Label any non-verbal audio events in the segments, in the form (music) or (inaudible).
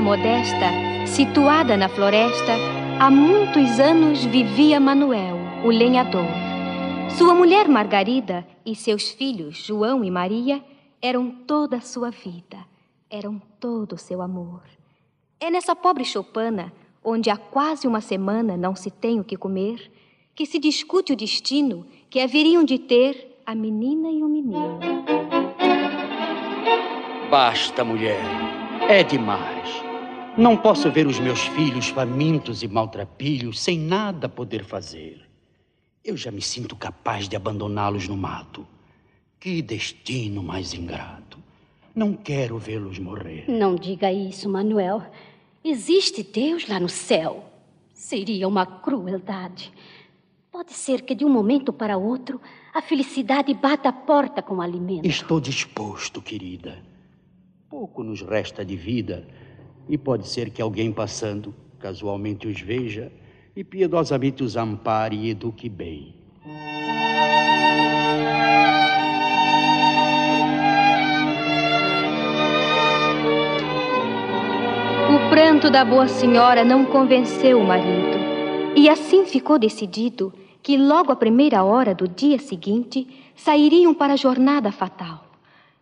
modesta, situada na floresta, há muitos anos vivia Manuel, o lenhador. Sua mulher Margarida e seus filhos João e Maria eram toda a sua vida, eram todo o seu amor. É nessa pobre choupana, onde há quase uma semana não se tem o que comer, que se discute o destino que haveriam de ter a menina e o menino. Basta, mulher. É demais. Não posso ver os meus filhos famintos e maltrapilhos sem nada poder fazer. Eu já me sinto capaz de abandoná-los no mato. Que destino mais ingrato. Não quero vê-los morrer. Não diga isso, Manuel. Existe Deus lá no céu. Seria uma crueldade. Pode ser que de um momento para outro a felicidade bata a porta com alimento. Estou disposto, querida. Pouco nos resta de vida e pode ser que alguém passando casualmente os veja e piedosamente os ampare e eduque bem. O pranto da boa senhora não convenceu o marido, e assim ficou decidido que logo à primeira hora do dia seguinte sairiam para a jornada fatal,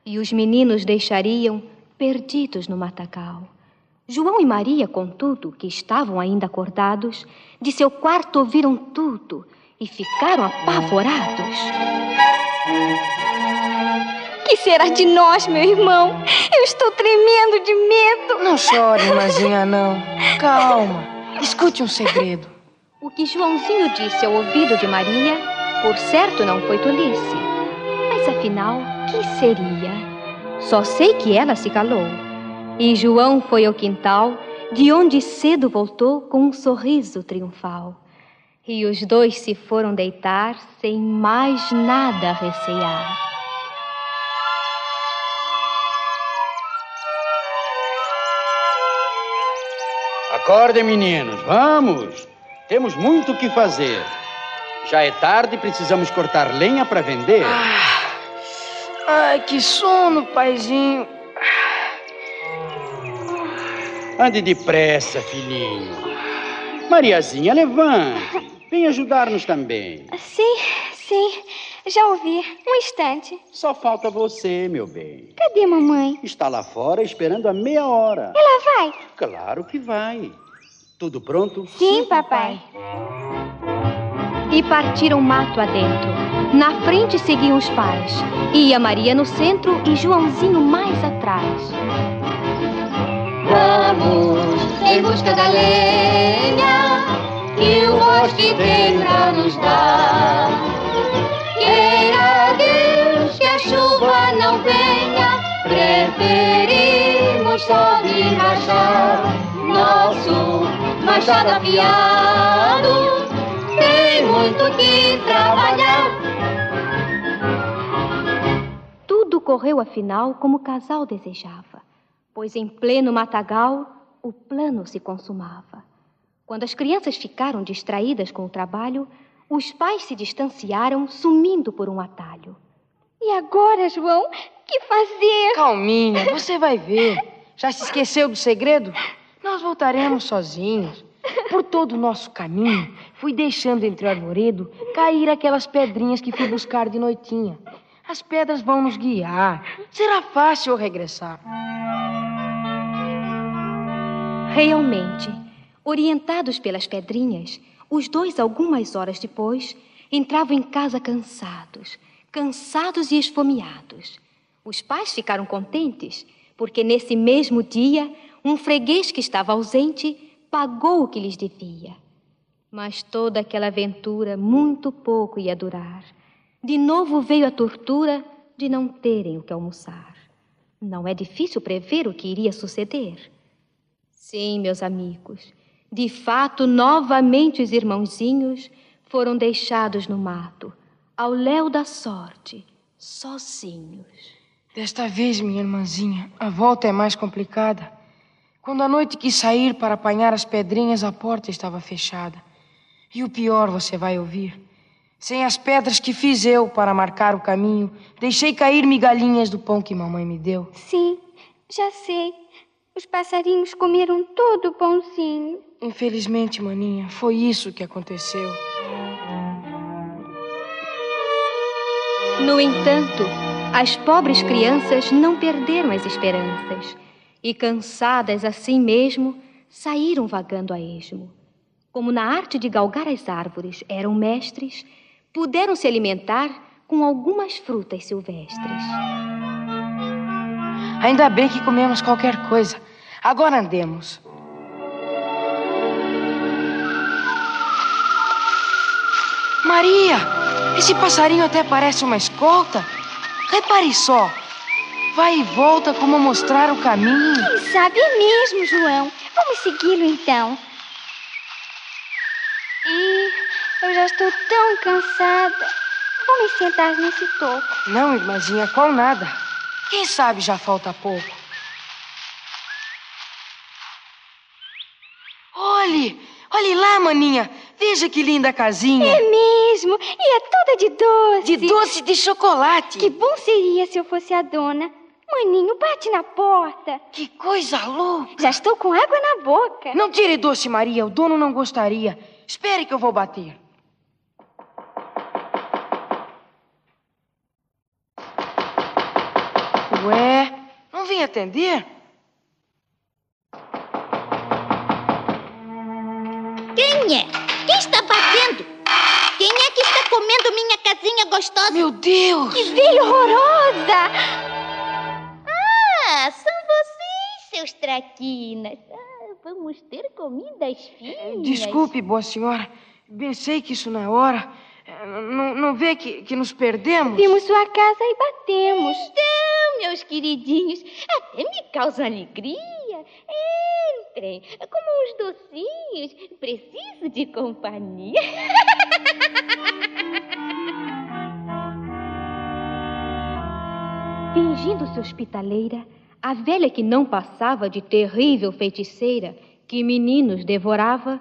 e os meninos deixariam perdidos no matagal. João e Maria, contudo, que estavam ainda acordados, de seu quarto ouviram tudo e ficaram apavorados. Que será de nós, meu irmão? Eu estou tremendo de medo. Não chore, irmãzinha, não. Calma. Escute um segredo. O que Joãozinho disse ao ouvido de Maria, por certo não foi tolice. Mas afinal, que seria? Só sei que ela se calou. E João foi ao quintal, de onde cedo voltou com um sorriso triunfal. E os dois se foram deitar sem mais nada recear. Acordem, meninos, vamos! Temos muito o que fazer. Já é tarde e precisamos cortar lenha para vender. Ah, ai, que sono, paizinho. Ande depressa, filhinho. Mariazinha, levante. Vem ajudar-nos também. Sim, sim. Já ouvi. Um instante. Só falta você, meu bem. Cadê mamãe? Está lá fora esperando há meia hora. Ela vai? Claro que vai. Tudo pronto? Sim, papai. E partiram mato adentro. Na frente seguiam os pais. Ia Maria no centro e Joãozinho mais atrás. Vamos em busca da lenha que o bosque tem pra nos dar. Queira Deus que a chuva não venha, preferimos só de rachar nosso machado afiado. Tem muito que trabalhar. Tudo correu afinal como o casal desejava, pois em pleno matagal o plano se consumava. Quando as crianças ficaram distraídas com o trabalho, os pais se distanciaram, sumindo por um atalho. E agora, João? Que fazer? Calminha, (laughs) você vai ver. Já se esqueceu do segredo? Nós voltaremos sozinhos. Por todo o nosso caminho, fui deixando entre o arvoredo cair aquelas pedrinhas que fui buscar de noitinha. As pedras vão nos guiar. Será fácil regressar. Realmente, orientados pelas pedrinhas, os dois, algumas horas depois, entravam em casa cansados, cansados e esfomeados. Os pais ficaram contentes, porque nesse mesmo dia, um freguês que estava ausente pagou o que lhes devia. Mas toda aquela aventura muito pouco ia durar. De novo veio a tortura de não terem o que almoçar. Não é difícil prever o que iria suceder. Sim, meus amigos, de fato, novamente os irmãozinhos foram deixados no mato, ao léu da sorte, sozinhos. Desta vez, minha irmãzinha, a volta é mais complicada. Quando a noite quis sair para apanhar as pedrinhas, a porta estava fechada. E o pior você vai ouvir. Sem as pedras que fiz eu para marcar o caminho, deixei cair migalhinhas do pão que mamãe me deu. Sim, já sei. Os passarinhos comeram todo o pãozinho. Infelizmente, maninha, foi isso que aconteceu. No entanto, as pobres crianças não perderam as esperanças e, cansadas assim mesmo, saíram vagando a esmo. Como na arte de galgar as árvores eram mestres, puderam se alimentar com algumas frutas silvestres. Ainda bem que comemos qualquer coisa. Agora andemos. Maria, esse passarinho até parece uma escolta. Repare só. Vai e volta como mostrar o caminho. Quem sabe é mesmo, João. Vamos segui-lo então. Ih, eu já estou tão cansada. Vou me sentar nesse toco. Não, irmãzinha, qual nada. Quem sabe já falta pouco. Olhe, olhe lá, maninha. Veja que linda casinha. É mesmo. E é toda de doce. De doce de chocolate. Que bom seria se eu fosse a dona. Maninho, bate na porta. Que coisa louca. Já estou com água na boca. Não tire doce, Maria. O dono não gostaria. Espere que eu vou bater. Ué, não vem atender? Quem é? Quem está batendo? Quem é que está comendo minha casinha gostosa? Meu Deus! Que veia horrorosa! Ah, são vocês, seus traquinas. Ah, vamos ter comidas finas. Desculpe, boa senhora. Pensei que isso na hora. Eh, Não, não vê que, que nos perdemos? Vimos sua casa e batemos. Então, meus queridinhos, até me causam alegria. Entrem, como uns docinhos. Preciso de companhia. (laughs) Fingindo-se hospitaleira, a velha que não passava de terrível feiticeira que meninos devorava,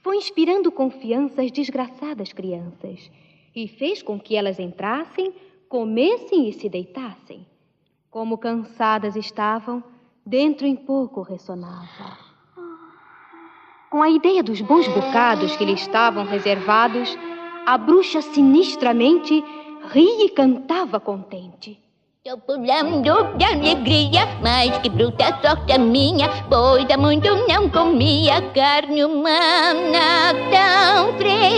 foi inspirando confiança às desgraçadas crianças e fez com que elas entrassem, comessem e se deitassem. Como cansadas estavam, dentro em pouco ressonava. Com a ideia dos bons bocados que lhe estavam reservados, a bruxa sinistramente ria e cantava contente. Tô pulando de alegria, mas que bruta sorte a minha, pois há muito não comia carne humana tão fresquinha.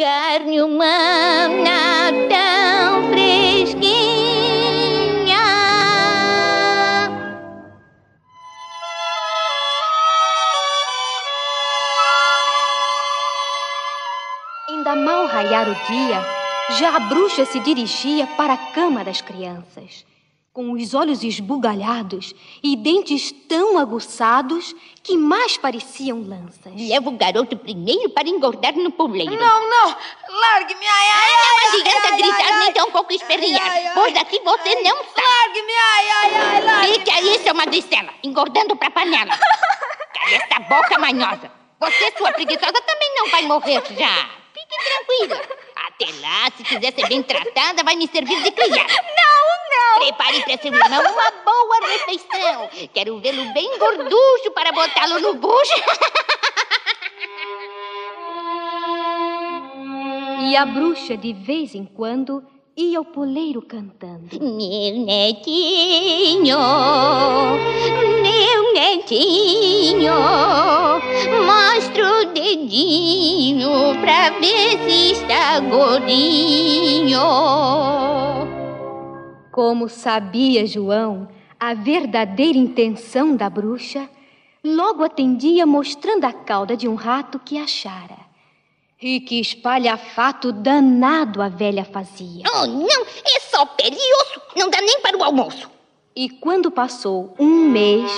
Carne humana tão fresquinha. Ainda mal raiar o dia, já a bruxa se dirigia para a cama das crianças, com os olhos esbugalhados e dentes tão aguçados que mais pareciam lanças. Leva o garoto primeiro para engordar no puleiro. Não, não! Largue-me! Ai, ai, Não ai, adianta ai, gritar ai, nem tão pouco espernear, ai, ai. pois aqui você não sabe. Largue-me! Ai, ai, ai, largue Fique aí, seu magricela, engordando pra panela. (laughs) Cala essa boca manhosa. Você, sua preguiçosa, também não vai morrer já. Fique tranquila. Até lá, se quiser ser bem tratada, vai me servir de criada. (laughs) Prepare para seu irmão uma boa refeição. Quero vê-lo bem gorducho para botá-lo no bucho. (laughs) E a bruxa, de vez em quando, ia ao poleiro cantando. Meu netinho, meu netinho, mostra o dedinho pra ver se está gordinho. Como sabia João a verdadeira intenção da bruxa, logo atendia mostrando a cauda de um rato que achara. E que espalhafato danado a velha fazia. Oh, não, é só pele e osso, não dá nem para o almoço. E quando passou um mês,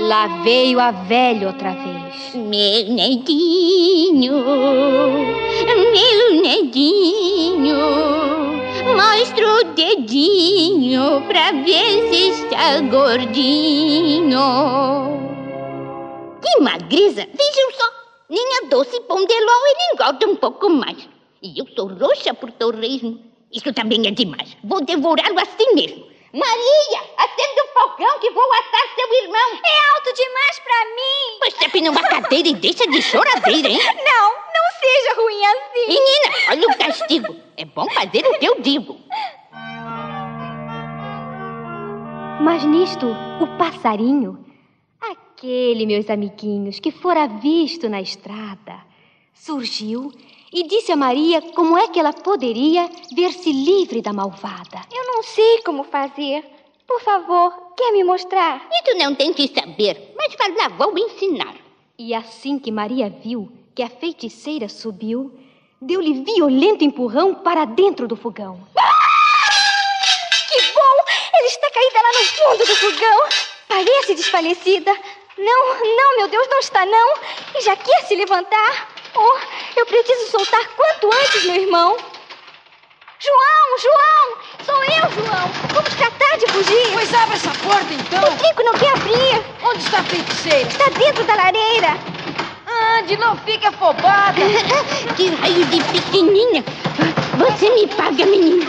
lá veio a velha outra vez. Meu netinho, meu netinho, mostra o dedinho pra ver se está gordinho. Que magreza, vejam só. Nem a doce pão de ló ele engorda um pouco mais. E eu sou roxa por torresmo. Isso também é demais. Vou devorá-lo assim mesmo. Maria, acende o fogão que vou assar seu irmão. É alto demais pra mim. Pois trepe numa cadeira e deixa de choradeira, hein? Não, não seja ruim assim. Menina, olha o castigo. É bom fazer o que eu digo. Mas nisto, o passarinho, aquele, meus amiguinhos, que fora visto na estrada, surgiu e disse a Maria como é que ela poderia ver-se livre da malvada. Eu não sei como fazer. Por favor, quer me mostrar? Isso não tem que saber, mas vai lá, vou ensinar. E assim que Maria viu que a feiticeira subiu, deu-lhe violento empurrão para dentro do fogão. Que bom! Ela está caída lá no fundo do fogão. Parece desfalecida. Não, não, meu Deus, não está não. E já quer se levantar. Oh, eu preciso soltar quanto antes, meu irmão. João, João! Sou eu, João! Vamos tratar de fugir! Pois abre essa porta então! O trinco não quer abrir! Onde está a feiticeira? Está dentro da lareira! Ande, não fique afobada! (laughs) que raio de pequenina! Você me paga, menina!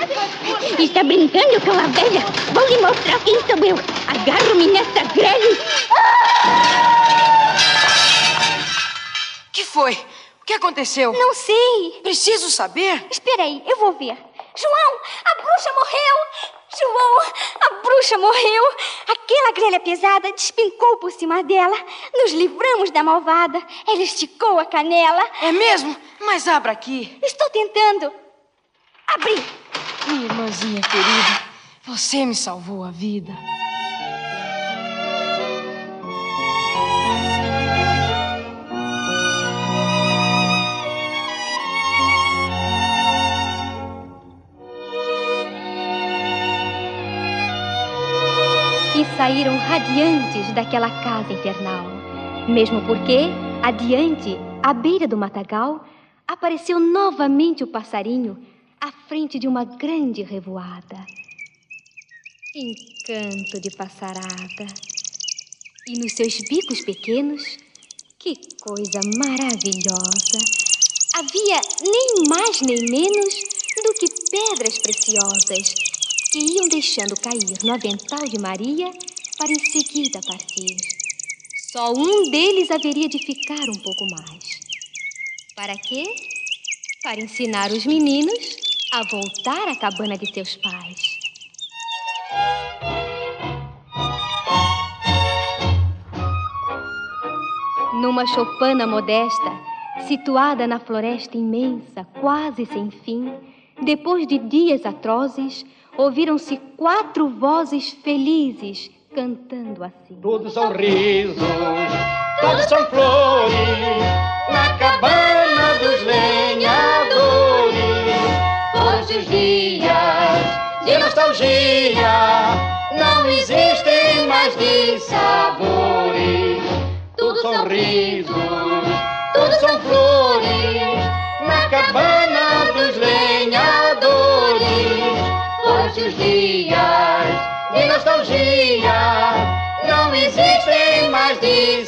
Está brincando com a velha? Vou lhe mostrar quem sou eu! Agarro-me nessa grelha! O que foi? O que aconteceu? Não sei! Preciso saber! Espera aí, eu vou ver. João, a bruxa morreu! João, a bruxa morreu! Aquela grelha pesada despencou por cima dela. Nos livramos da malvada. Ela esticou a canela. É mesmo? Mas abra aqui. Estou tentando. Abri. Minha irmãzinha querida, você me salvou a vida. Saíram radiantes daquela casa infernal. Mesmo porque, adiante, à beira do matagal, apareceu novamente o passarinho à frente de uma grande revoada. Encanto de passarada. E nos seus bicos pequenos, que coisa maravilhosa! Havia nem mais nem menos do que pedras preciosas que iam deixando cair no avental de Maria para em seguida partir. Só um deles haveria de ficar um pouco mais. Para quê? Para ensinar os meninos a voltar à cabana de seus pais. Numa choupana modesta, situada na floresta imensa, quase sem fim, depois de dias atrozes, ouviram-se quatro vozes felizes cantando assim. Todos são risos, todos são flores, na cabana dos lenhadores. Hoje os dias de nostalgia não existem mais de sabores. Todos são risos, todos são flores, na cabana dos lenhadores. De nostalgia não existem mais de